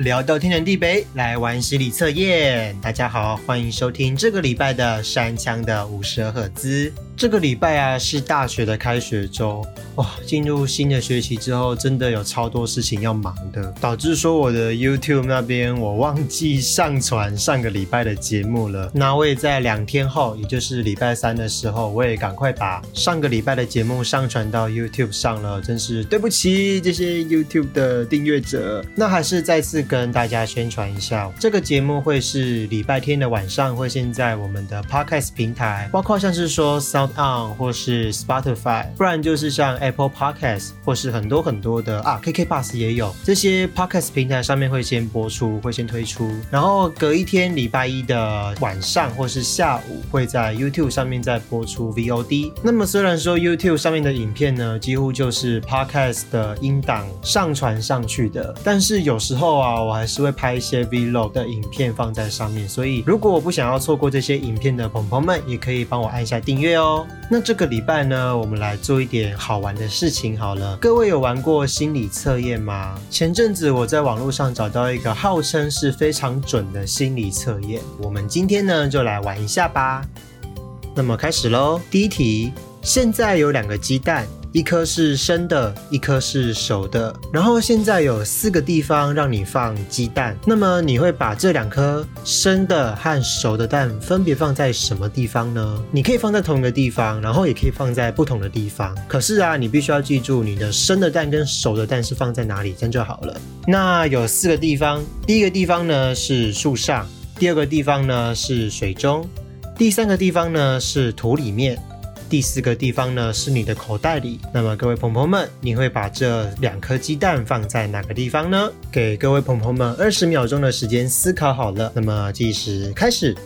聊到天南地北，来玩心理测验。大家好，欢迎收听这个礼拜的山枪的五十赫兹。这个礼拜啊是大学的开学周，哇，进入新的学期之后，真的有超多事情要忙的，导致说我的 YouTube 那边我忘记上传上个礼拜的节目了。那我也在两天后，也就是礼拜三的时候，我也赶快把上个礼拜的节目上传到 YouTube 上了，真是对不起这些 YouTube 的订阅者。那还是再次跟大家宣传一下，这个节目会是礼拜天的晚上会先在我们的 Podcast 平台，包括像是说 Sound。On 或是 Spotify，不然就是像 Apple Podcast 或是很多很多的啊，KK Bus 也有这些 Podcast 平台上面会先播出，会先推出，然后隔一天礼拜一的晚上或是下午会在 YouTube 上面再播出 VOD。那么虽然说 YouTube 上面的影片呢，几乎就是 Podcast 的音档上传上去的，但是有时候啊，我还是会拍一些 Vlog 的影片放在上面。所以如果我不想要错过这些影片的朋友们，也可以帮我按下订阅哦。那这个礼拜呢，我们来做一点好玩的事情好了。各位有玩过心理测验吗？前阵子我在网络上找到一个号称是非常准的心理测验，我们今天呢就来玩一下吧。那么开始喽，第一题，现在有两个鸡蛋。一颗是生的，一颗是熟的。然后现在有四个地方让你放鸡蛋，那么你会把这两颗生的和熟的蛋分别放在什么地方呢？你可以放在同一个地方，然后也可以放在不同的地方。可是啊，你必须要记住你的生的蛋跟熟的蛋是放在哪里，这样就好了。那有四个地方，第一个地方呢是树上，第二个地方呢是水中，第三个地方呢是土里面。第四个地方呢是你的口袋里，那么各位朋友们，你会把这两颗鸡蛋放在哪个地方呢？给各位朋友们二十秒钟的时间思考好了，那么计时开始。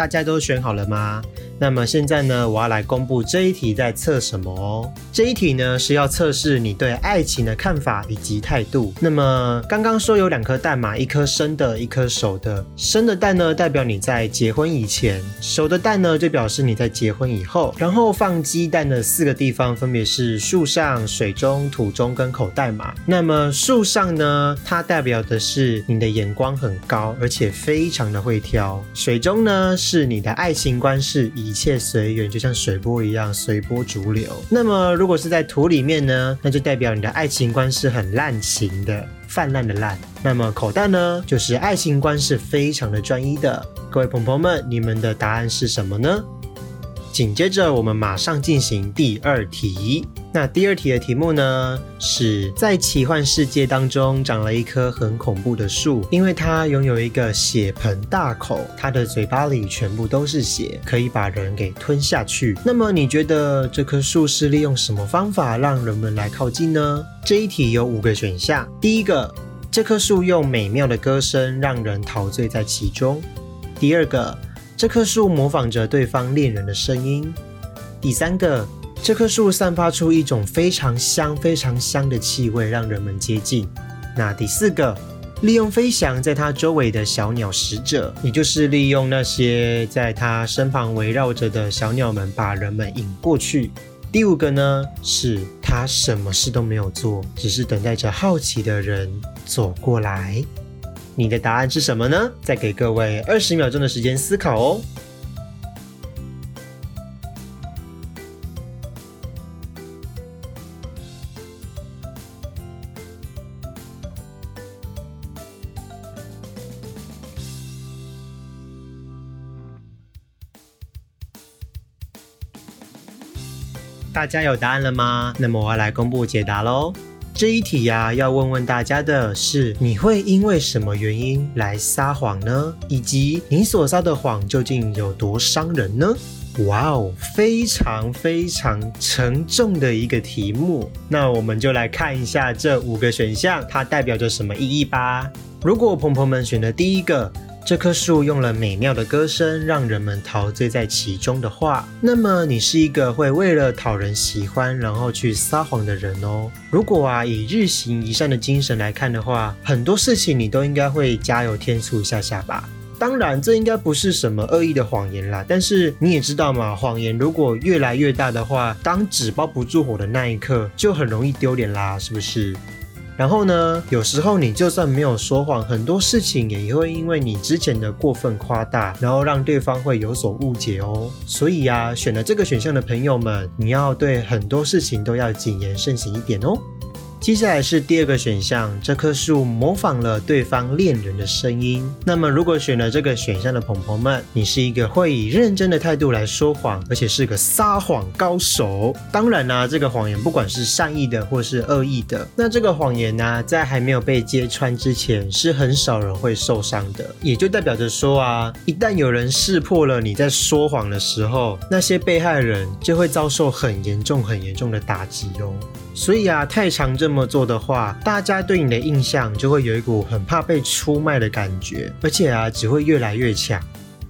大家都选好了吗？那么现在呢，我要来公布这一题在测什么哦。这一题呢是要测试你对爱情的看法以及态度。那么刚刚说有两颗蛋嘛，一颗生的，一颗熟的。生的蛋呢代表你在结婚以前，熟的蛋呢就表示你在结婚以后。然后放鸡蛋的四个地方分别是树上、水中、土中跟口袋嘛。那么树上呢，它代表的是你的眼光很高，而且非常的会挑。水中呢是你的爱情观是一切随缘，就像水波一样随波逐流。那么，如果是在土里面呢？那就代表你的爱情观是很滥情的，泛滥的滥。那么口袋呢？就是爱情观是非常的专一的。各位朋友们，你们的答案是什么呢？紧接着，我们马上进行第二题。那第二题的题目呢，是在奇幻世界当中长了一棵很恐怖的树，因为它拥有一个血盆大口，它的嘴巴里全部都是血，可以把人给吞下去。那么你觉得这棵树是利用什么方法让人们来靠近呢？这一题有五个选项。第一个，这棵树用美妙的歌声让人陶醉在其中；第二个，这棵树模仿着对方恋人的声音；第三个。这棵树散发出一种非常香、非常香的气味，让人们接近。那第四个，利用飞翔在它周围的小鸟使者，也就是利用那些在它身旁围绕着的小鸟们，把人们引过去。第五个呢，是它什么事都没有做，只是等待着好奇的人走过来。你的答案是什么呢？再给各位二十秒钟的时间思考哦。大家有答案了吗？那么我要来公布解答喽。这一题呀，要问问大家的是：你会因为什么原因来撒谎呢？以及你所撒的谎究竟有多伤人呢？哇哦，非常非常沉重的一个题目。那我们就来看一下这五个选项，它代表着什么意义吧。如果朋友们选的第一个。这棵树用了美妙的歌声，让人们陶醉在其中的话，那么你是一个会为了讨人喜欢，然后去撒谎的人哦。如果啊，以日行一善的精神来看的话，很多事情你都应该会加油添醋一下下吧。当然，这应该不是什么恶意的谎言啦。但是你也知道嘛，谎言如果越来越大的话，当纸包不住火的那一刻，就很容易丢脸啦，是不是？然后呢，有时候你就算没有说谎，很多事情也会因为你之前的过分夸大，然后让对方会有所误解哦。所以呀，选了这个选项的朋友们，你要对很多事情都要谨言慎行一点哦。接下来是第二个选项，这棵树模仿了对方恋人的声音。那么，如果选了这个选项的朋友们，你是一个会以认真的态度来说谎，而且是个撒谎高手。当然呢，这个谎言不管是善意的或是恶意的，那这个谎言呢，在还没有被揭穿之前，是很少人会受伤的。也就代表着说啊，一旦有人识破了你在说谎的时候，那些被害人就会遭受很严重、很严重的打击哦。所以啊，太常这么做的话，大家对你的印象就会有一股很怕被出卖的感觉，而且啊，只会越来越强。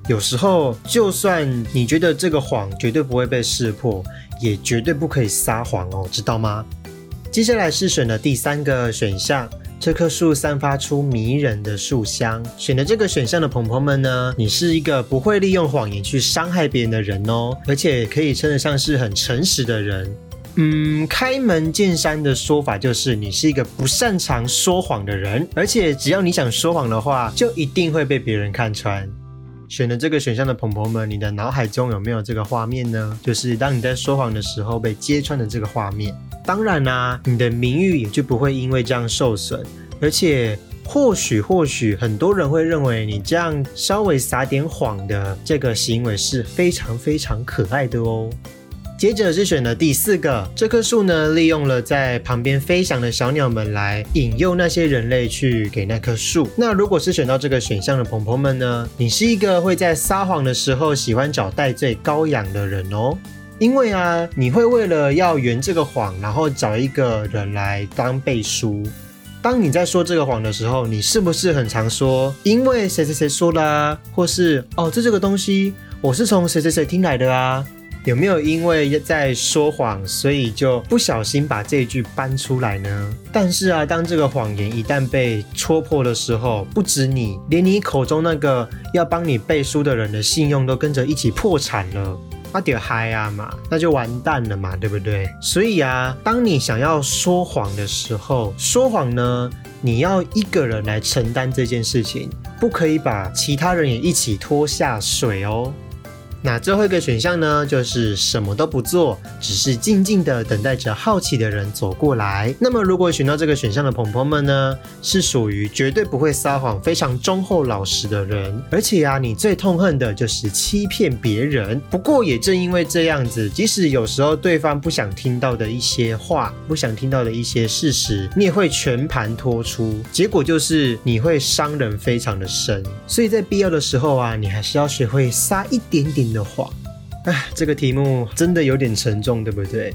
有时候，就算你觉得这个谎绝对不会被识破，也绝对不可以撒谎哦，知道吗？接下来是选的第三个选项，这棵树散发出迷人的树香。选的这个选项的朋友们呢，你是一个不会利用谎言去伤害别人的人哦，而且可以称得上是很诚实的人。嗯，开门见山的说法就是你是一个不擅长说谎的人，而且只要你想说谎的话，就一定会被别人看穿。选了这个选项的朋友们，你的脑海中有没有这个画面呢？就是当你在说谎的时候被揭穿的这个画面。当然啦，你的名誉也就不会因为这样受损，而且或许或许很多人会认为你这样稍微撒点谎的这个行为是非常非常可爱的哦。接着是选的第四个，这棵树呢，利用了在旁边飞翔的小鸟们来引诱那些人类去给那棵树。那如果是选到这个选项的朋友们呢，你是一个会在撒谎的时候喜欢找戴罪羔羊的人哦，因为啊，你会为了要圆这个谎，然后找一个人来当背书。当你在说这个谎的时候，你是不是很常说因为谁谁谁说的啊，或是哦，这这个东西我是从谁谁谁听来的啊？有没有因为在说谎，所以就不小心把这一句搬出来呢？但是啊，当这个谎言一旦被戳破的时候，不止你，连你口中那个要帮你背书的人的信用都跟着一起破产了，那点嗨啊嘛，那就完蛋了嘛，对不对？所以啊，当你想要说谎的时候，说谎呢，你要一个人来承担这件事情，不可以把其他人也一起拖下水哦。那最后一个选项呢，就是什么都不做，只是静静的等待着好奇的人走过来。那么，如果选到这个选项的朋友们呢，是属于绝对不会撒谎、非常忠厚老实的人。而且啊，你最痛恨的就是欺骗别人。不过，也正因为这样子，即使有时候对方不想听到的一些话、不想听到的一些事实，你也会全盘托出。结果就是你会伤人非常的深。所以在必要的时候啊，你还是要学会撒一点点。的话，哎，这个题目真的有点沉重，对不对？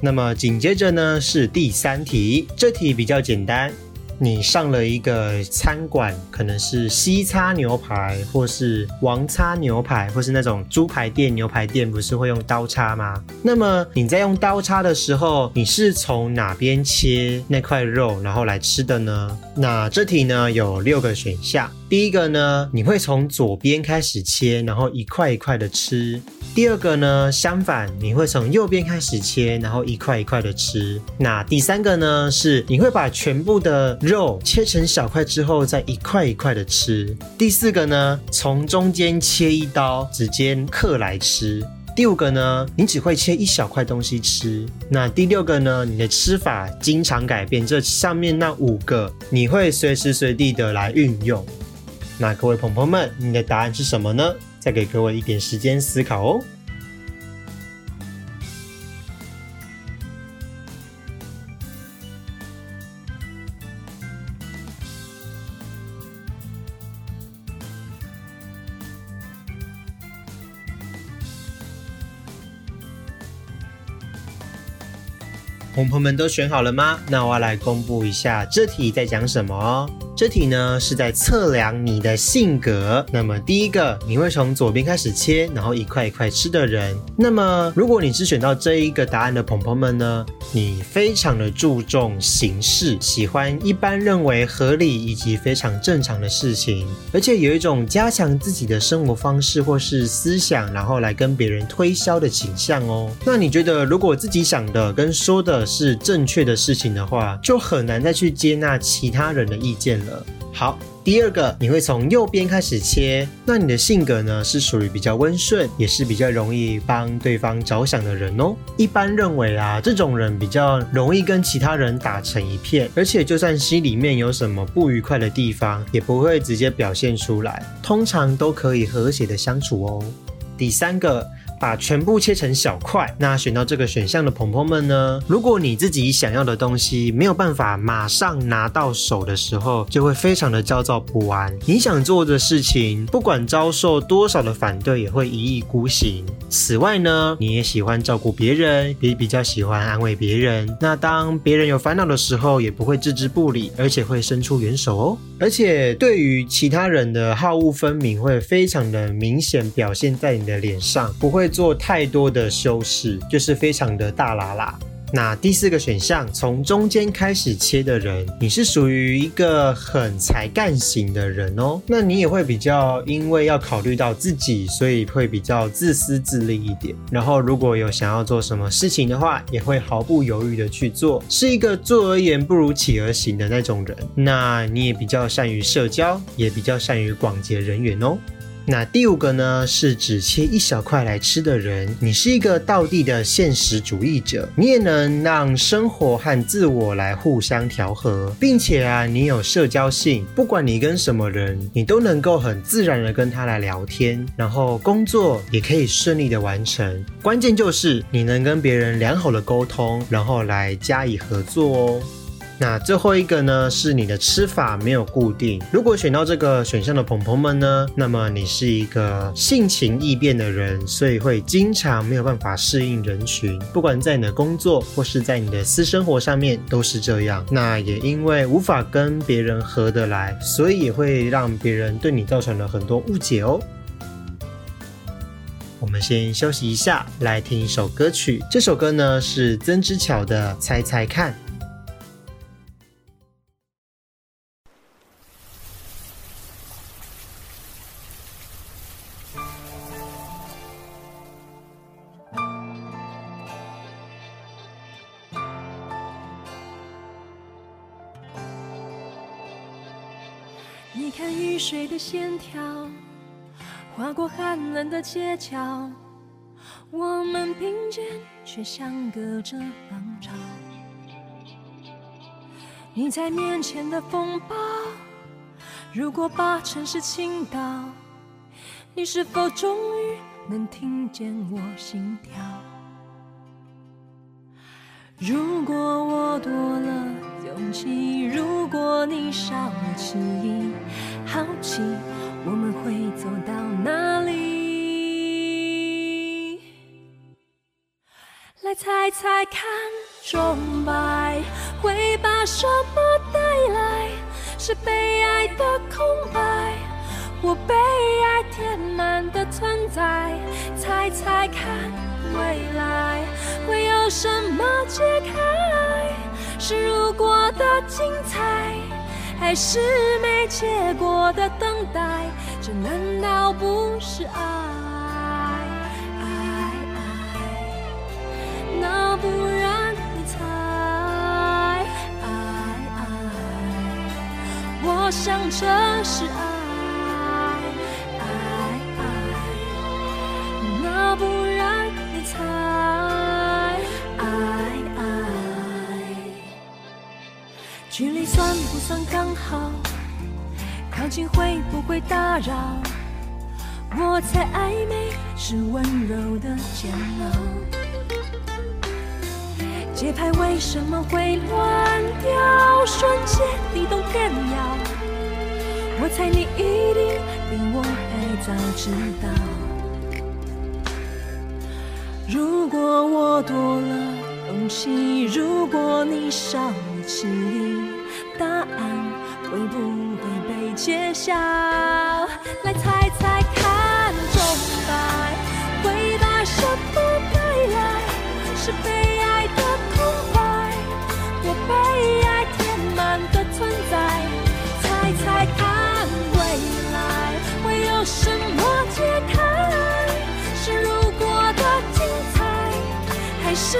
那么紧接着呢是第三题，这题比较简单。你上了一个餐馆，可能是西叉牛排，或是王叉牛排，或是那种猪排店、牛排店，不是会用刀叉吗？那么你在用刀叉的时候，你是从哪边切那块肉，然后来吃的呢？那这题呢有六个选项。第一个呢，你会从左边开始切，然后一块一块的吃。第二个呢，相反，你会从右边开始切，然后一块一块的吃。那第三个呢，是你会把全部的肉切成小块之后，再一块一块的吃。第四个呢，从中间切一刀，直接刻来吃。第五个呢，你只会切一小块东西吃。那第六个呢，你的吃法经常改变。这上面那五个，你会随时随地的来运用。那各位朋友们，你的答案是什么呢？再给各位一点时间思考哦。朋友们都选好了吗？那我要来公布一下这题在讲什么哦。这题呢是在测量你的性格。那么第一个，你会从左边开始切，然后一块一块吃的人。那么如果你是选到这一个答案的朋朋们呢，你非常的注重形式，喜欢一般认为合理以及非常正常的事情，而且有一种加强自己的生活方式或是思想，然后来跟别人推销的倾向哦。那你觉得，如果自己想的跟说的是正确的事情的话，就很难再去接纳其他人的意见。好，第二个，你会从右边开始切。那你的性格呢，是属于比较温顺，也是比较容易帮对方着想的人哦。一般认为啊，这种人比较容易跟其他人打成一片，而且就算心里面有什么不愉快的地方，也不会直接表现出来，通常都可以和谐的相处哦。第三个。把全部切成小块。那选到这个选项的朋友们呢？如果你自己想要的东西没有办法马上拿到手的时候，就会非常的焦躁不安。你想做的事情，不管遭受多少的反对，也会一意孤行。此外呢，你也喜欢照顾别人，也比较喜欢安慰别人。那当别人有烦恼的时候，也不会置之不理，而且会伸出援手哦。而且对于其他人的好恶分明，会非常的明显表现在你的脸上，不会。会做太多的修饰，就是非常的大啦啦。那第四个选项，从中间开始切的人，你是属于一个很才干型的人哦。那你也会比较，因为要考虑到自己，所以会比较自私自利一点。然后如果有想要做什么事情的话，也会毫不犹豫的去做，是一个做而言不如起而行的那种人。那你也比较善于社交，也比较善于广结人缘哦。那第五个呢，是只切一小块来吃的人。你是一个道地的现实主义者，你也能让生活和自我来互相调和，并且啊，你有社交性，不管你跟什么人，你都能够很自然的跟他来聊天，然后工作也可以顺利的完成。关键就是你能跟别人良好的沟通，然后来加以合作哦。那最后一个呢，是你的吃法没有固定。如果选到这个选项的朋朋们呢，那么你是一个性情易变的人，所以会经常没有办法适应人群，不管在你的工作或是在你的私生活上面都是这样。那也因为无法跟别人合得来，所以也会让别人对你造成了很多误解哦。我们先休息一下，来听一首歌曲。这首歌呢是曾之乔的《猜猜看》。线条划过寒冷的街角，我们并肩却相隔着浪潮。你在面前的风暴，如果把城市倾倒，你是否终于能听见我心跳？如果我多了勇气，如果你少了迟疑。好奇，我们会走到哪里？来猜猜看，钟摆会把什么带来？是被爱的空白，或被爱填满的存在？猜猜看，未来会有什么解开？是如果的精彩。还是没结果的等待，这难道不是爱？爱爱，那不然你猜？爱爱，我想这是爱。算不算刚好？靠近会不会打扰？我猜暧昧是温柔的煎熬。节拍为什么会乱掉？瞬间地动天摇。我猜你一定比我还早知道。如果我多了勇气，如果你少了迟疑。笑？来猜猜看，钟摆会把什么带来？是被爱的空白，我被爱填满的存在？猜猜看，未来会有什么解开？是如果的精彩，还是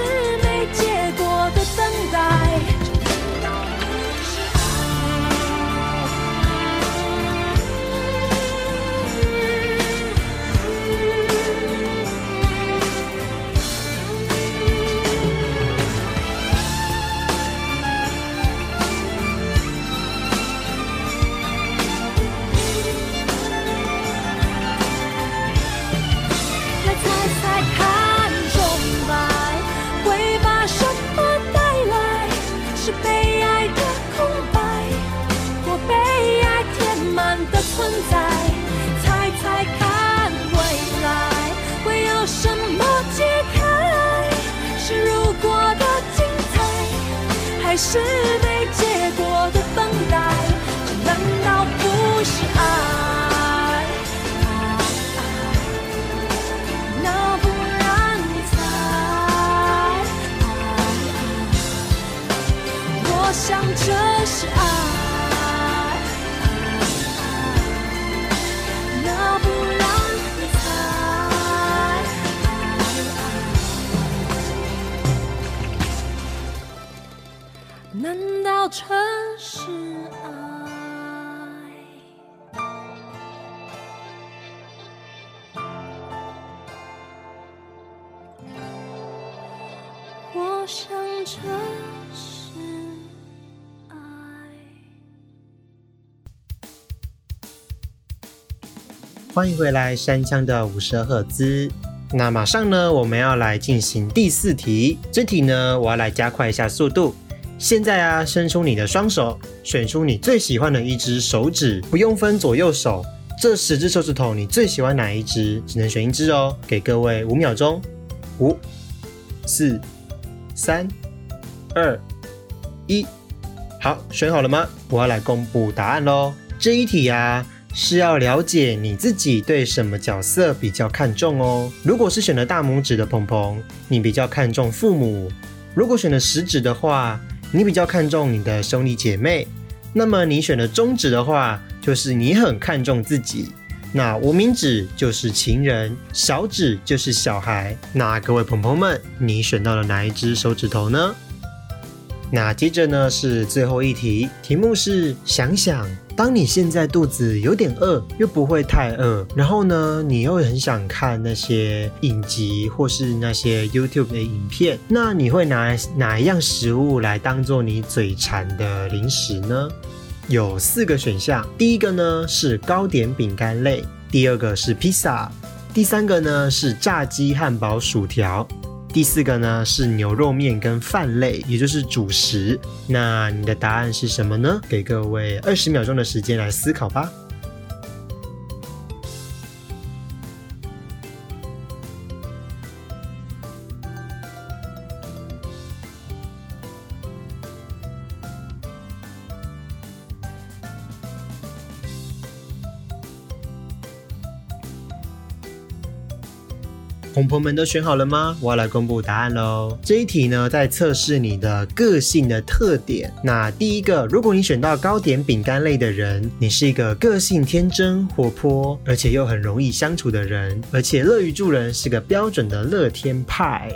在？猜猜看，未来会有什么解开？是如果的精彩，还是没结果的等待？这难道不是爱？那不然你猜？我想这是爱。难道这是爱？我想这是爱。欢迎回来，山枪的五十赫兹。那马上呢，我们要来进行第四题。这题呢，我要来加快一下速度。现在啊，伸出你的双手，选出你最喜欢的一只手指，不用分左右手。这十只手指头，你最喜欢哪一只？只能选一只哦。给各位五秒钟，五、四、三、二、一。好，选好了吗？我要来公布答案喽。这一题啊，是要了解你自己对什么角色比较看重哦。如果是选了大拇指的鹏鹏，你比较看重父母；如果选了食指的话，你比较看重你的兄弟姐妹。那么你选的中指的话，就是你很看重自己。那无名指就是情人，小指就是小孩。那各位朋友们，你选到了哪一只手指头呢？那接着呢是最后一题，题目是想想，当你现在肚子有点饿，又不会太饿，然后呢你又很想看那些影集或是那些 YouTube 的影片，那你会拿哪一样食物来当做你嘴馋的零食呢？有四个选项，第一个呢是糕点饼干类，第二个是披萨，第三个呢是炸鸡、汉堡、薯条。第四个呢是牛肉面跟饭类，也就是主食。那你的答案是什么呢？给各位二十秒钟的时间来思考吧。我们都选好了吗？我要来公布答案喽。这一题呢，在测试你的个性的特点。那第一个，如果你选到糕点饼干类的人，你是一个个性天真、活泼，而且又很容易相处的人，而且乐于助人，是个标准的乐天派。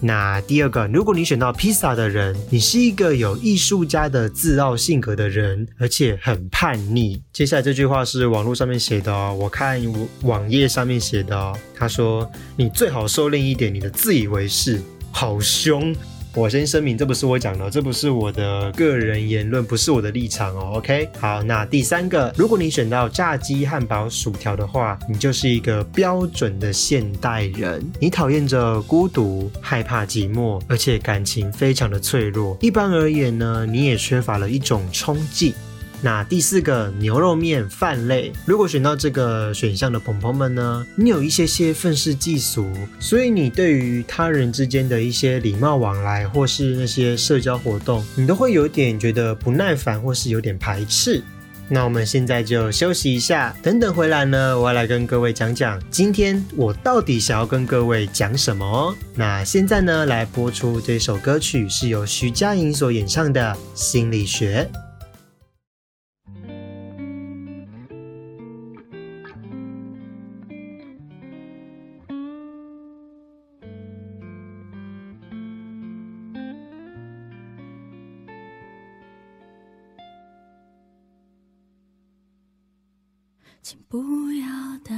那第二个，如果你选到披萨的人，你是一个有艺术家的自傲性格的人，而且很叛逆。接下来这句话是网络上面写的哦，我看网页上面写的哦。他说：“你最好收敛一点，你的自以为是，好凶。”我先声明，这不是我讲的，这不是我的个人言论，不是我的立场哦。OK，好，那第三个，如果你选到炸鸡、汉堡、薯条的话，你就是一个标准的现代人。你讨厌着孤独，害怕寂寞，而且感情非常的脆弱。一般而言呢，你也缺乏了一种冲劲。那第四个牛肉面饭类，如果选到这个选项的朋友们呢，你有一些些愤世嫉俗，所以你对于他人之间的一些礼貌往来或是那些社交活动，你都会有点觉得不耐烦或是有点排斥。那我们现在就休息一下，等等回来呢，我要来跟各位讲讲今天我到底想要跟各位讲什么哦。那现在呢，来播出这首歌曲，是由徐佳莹所演唱的《心理学》。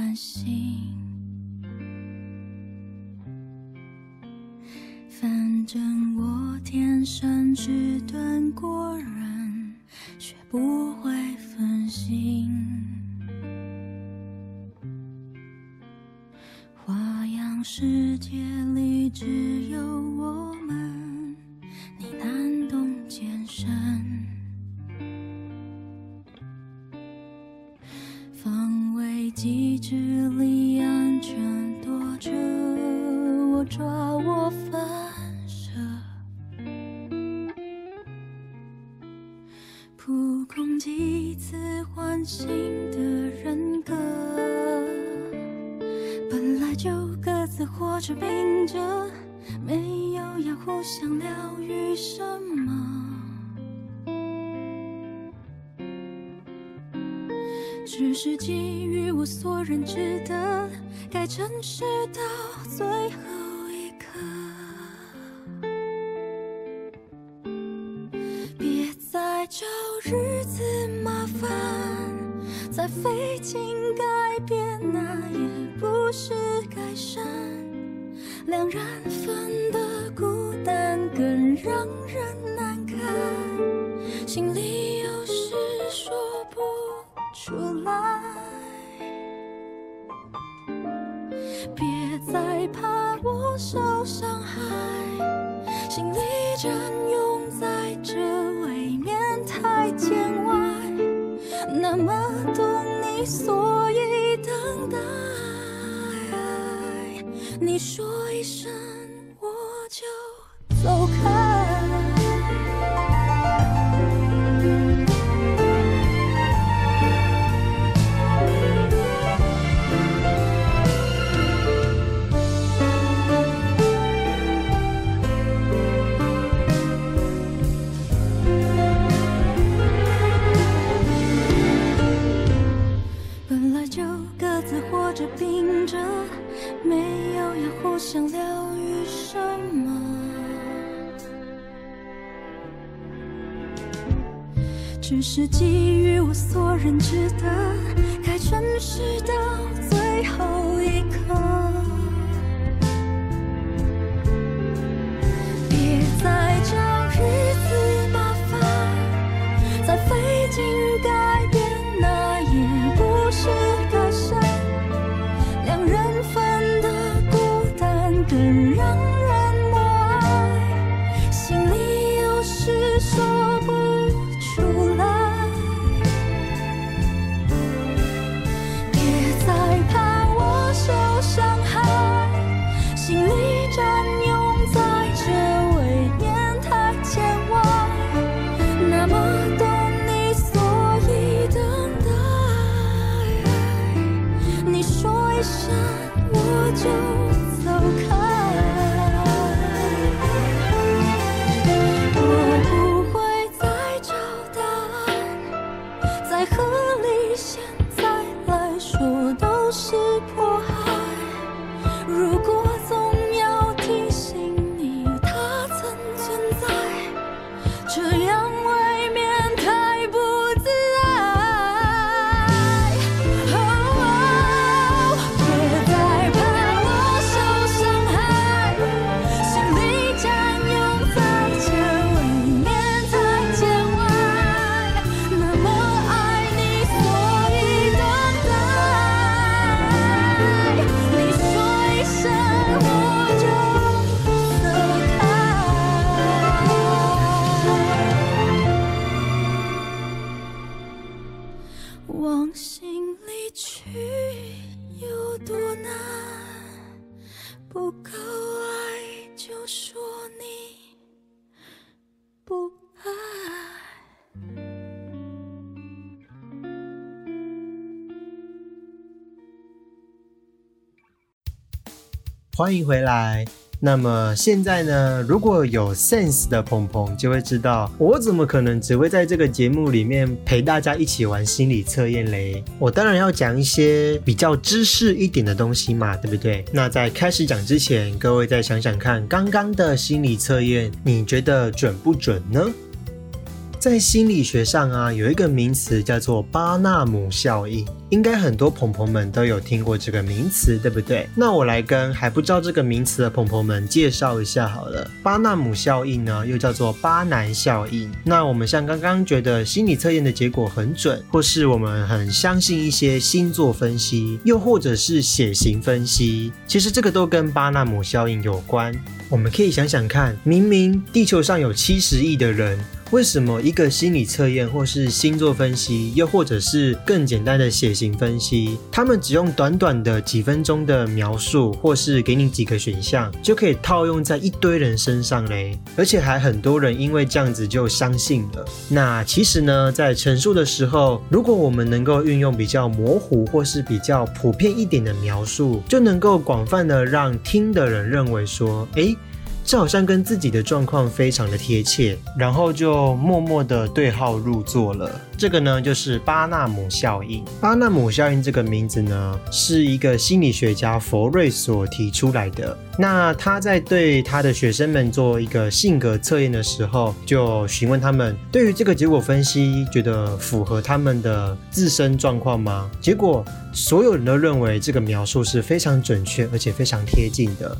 安心。反正我天生迟钝过人，学不会分心。花样世界里只有。几次换新的人格本来就各自活着病着没有要互相疗愈什么。只是给予我所认知的该诚实到最后。这未免太见外，那么懂你，所以等待。你说一声。只是给予我所认知的该珍惜到最后一刻。这欢迎回来。那么现在呢，如果有 sense 的鹏鹏就会知道，我怎么可能只会在这个节目里面陪大家一起玩心理测验嘞？我当然要讲一些比较知识一点的东西嘛，对不对？那在开始讲之前，各位再想想看，刚刚的心理测验，你觉得准不准呢？在心理学上啊，有一个名词叫做巴纳姆效应，应该很多朋朋们都有听过这个名词，对不对？那我来跟还不知道这个名词的朋朋们介绍一下好了。巴纳姆效应呢，又叫做巴南效应。那我们像刚刚觉得心理测验的结果很准，或是我们很相信一些星座分析，又或者是血型分析，其实这个都跟巴纳姆效应有关。我们可以想想看，明明地球上有七十亿的人。为什么一个心理测验，或是星座分析，又或者是更简单的血型分析，他们只用短短的几分钟的描述，或是给你几个选项，就可以套用在一堆人身上嘞？而且还很多人因为这样子就相信了。那其实呢，在陈述的时候，如果我们能够运用比较模糊或是比较普遍一点的描述，就能够广泛的让听的人认为说，诶。这好像跟自己的状况非常的贴切，然后就默默的对号入座了。这个呢，就是巴纳姆效应。巴纳姆效应这个名字呢，是一个心理学家佛瑞所提出来的。那他在对他的学生们做一个性格测验的时候，就询问他们对于这个结果分析，觉得符合他们的自身状况吗？结果所有人都认为这个描述是非常准确，而且非常贴近的。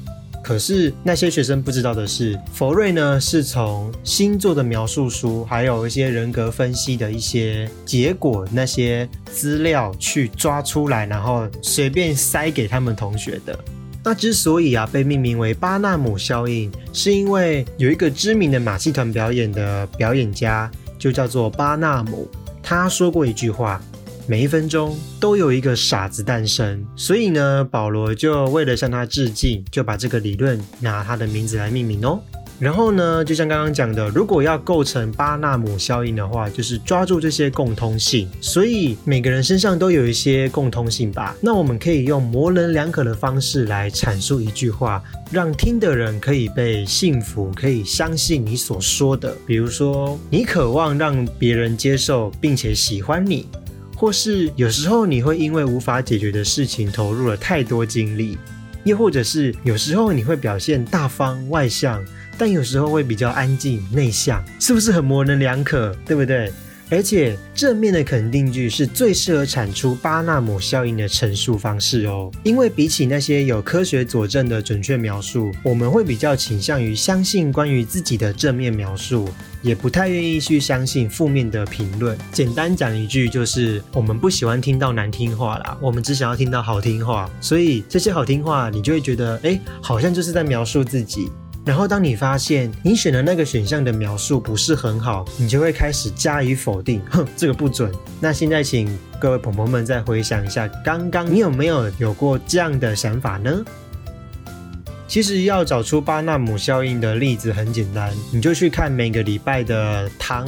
可是那些学生不知道的是，佛瑞呢是从星座的描述书，还有一些人格分析的一些结果那些资料去抓出来，然后随便塞给他们同学的。那之所以啊被命名为巴纳姆效应，是因为有一个知名的马戏团表演的表演家，就叫做巴纳姆，他说过一句话。每一分钟都有一个傻子诞生，所以呢，保罗就为了向他致敬，就把这个理论拿他的名字来命名哦。然后呢，就像刚刚讲的，如果要构成巴纳姆效应的话，就是抓住这些共通性。所以每个人身上都有一些共通性吧。那我们可以用模棱两可的方式来阐述一句话，让听的人可以被幸福，可以相信你所说的。比如说，你渴望让别人接受并且喜欢你。或是有时候你会因为无法解决的事情投入了太多精力，又或者是有时候你会表现大方外向，但有时候会比较安静内向，是不是很模棱两可，对不对？而且正面的肯定句是最适合产出巴纳姆效应的陈述方式哦，因为比起那些有科学佐证的准确描述，我们会比较倾向于相信关于自己的正面描述，也不太愿意去相信负面的评论。简单讲一句，就是我们不喜欢听到难听话啦，我们只想要听到好听话，所以这些好听话，你就会觉得，哎，好像就是在描述自己。然后，当你发现你选的那个选项的描述不是很好，你就会开始加以否定，哼，这个不准。那现在，请各位朋友们再回想一下，刚刚你有没有有过这样的想法呢？其实要找出巴纳姆效应的例子很简单，你就去看每个礼拜的唐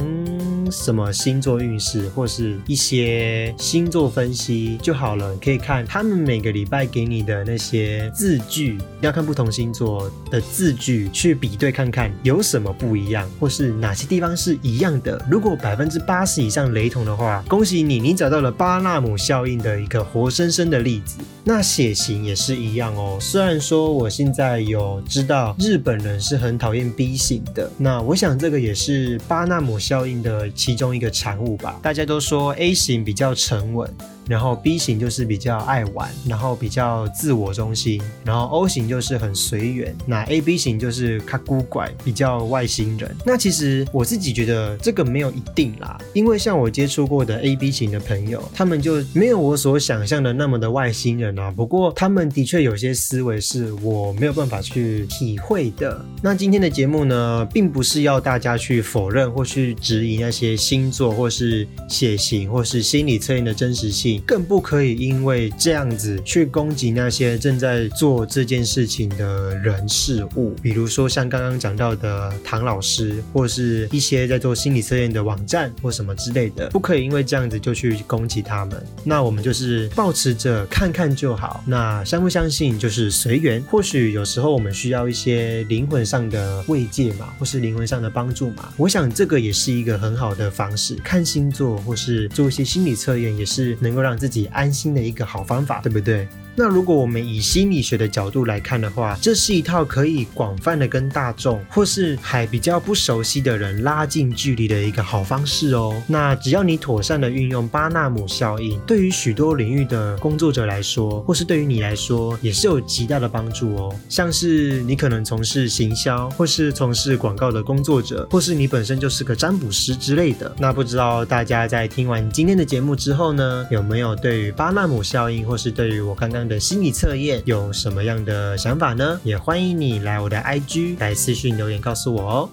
什么星座运势，或是一些星座分析就好了。可以看他们每个礼拜给你的那些字句，要看不同星座的字句去比对看看有什么不一样，或是哪些地方是一样的。如果百分之八十以上雷同的话，恭喜你，你找到了巴纳姆效应的一个活生生的例子。那血型也是一样哦，虽然说我现在。有知道日本人是很讨厌 B 型的，那我想这个也是巴纳姆效应的其中一个产物吧。大家都说 A 型比较沉稳。然后 B 型就是比较爱玩，然后比较自我中心，然后 O 型就是很随缘，那 A B 型就是他孤拐，比较外星人。那其实我自己觉得这个没有一定啦，因为像我接触过的 A B 型的朋友，他们就没有我所想象的那么的外星人啊。不过他们的确有些思维是我没有办法去体会的。那今天的节目呢，并不是要大家去否认或去质疑那些星座或是血型或是心理测验的真实性。定，更不可以因为这样子去攻击那些正在做这件事情的人事物。比如说像刚刚讲到的唐老师，或是一些在做心理测验的网站或什么之类的，不可以因为这样子就去攻击他们。那我们就是保持着看看就好，那相不相信就是随缘。或许有时候我们需要一些灵魂上的慰藉嘛，或是灵魂上的帮助嘛。我想这个也是一个很好的方式，看星座或是做一些心理测验，也是能够让自己安心的一个好方法，对不对？那如果我们以心理学的角度来看的话，这是一套可以广泛的跟大众或是还比较不熟悉的人拉近距离的一个好方式哦。那只要你妥善的运用巴纳姆效应，对于许多领域的工作者来说，或是对于你来说，也是有极大的帮助哦。像是你可能从事行销，或是从事广告的工作者，或是你本身就是个占卜师之类的。那不知道大家在听完今天的节目之后呢，有没有对于巴纳姆效应，或是对于我刚刚的心理测验有什么样的想法呢？也欢迎你来我的 IG 来私讯留言告诉我哦。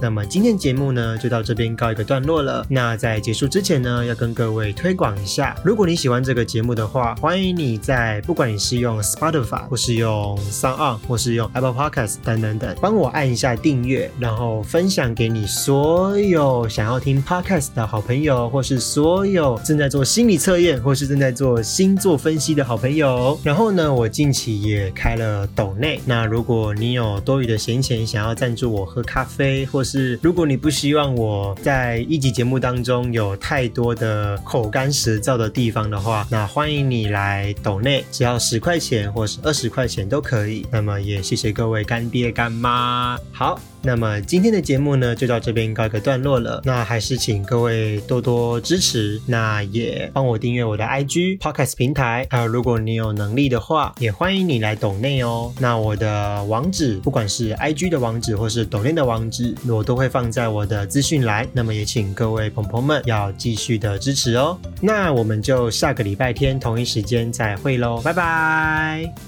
那么今天节目呢，就到这边告一个段落了。那在结束之前呢，要跟各位推广一下，如果你喜欢这个节目的话，欢迎你在不管你是用 Spotify 或是用 Sound 或是用 Apple Podcast 等等等，帮我按一下订阅，然后分享给你所有想要听 Podcast 的好朋友，或是所有正在做心理测验或是正在做星座分析的好朋友。然后呢，我近期也开了抖内，那如果你有多余的闲钱，想要赞助我喝咖啡，或是如果你不希望我在一集节目当中有太多的口干舌燥的地方的话，那欢迎你来抖内，只要十块钱或是二十块钱都可以。那么也谢谢各位干爹干妈。好。那么今天的节目呢，就到这边告一个段落了。那还是请各位多多支持，那也帮我订阅我的 IG Podcast 平台。还有，如果你有能力的话，也欢迎你来抖内哦。那我的网址，不管是 IG 的网址或是抖内的网址，我都会放在我的资讯栏。那么也请各位朋朋们要继续的支持哦。那我们就下个礼拜天同一时间再会喽，拜拜。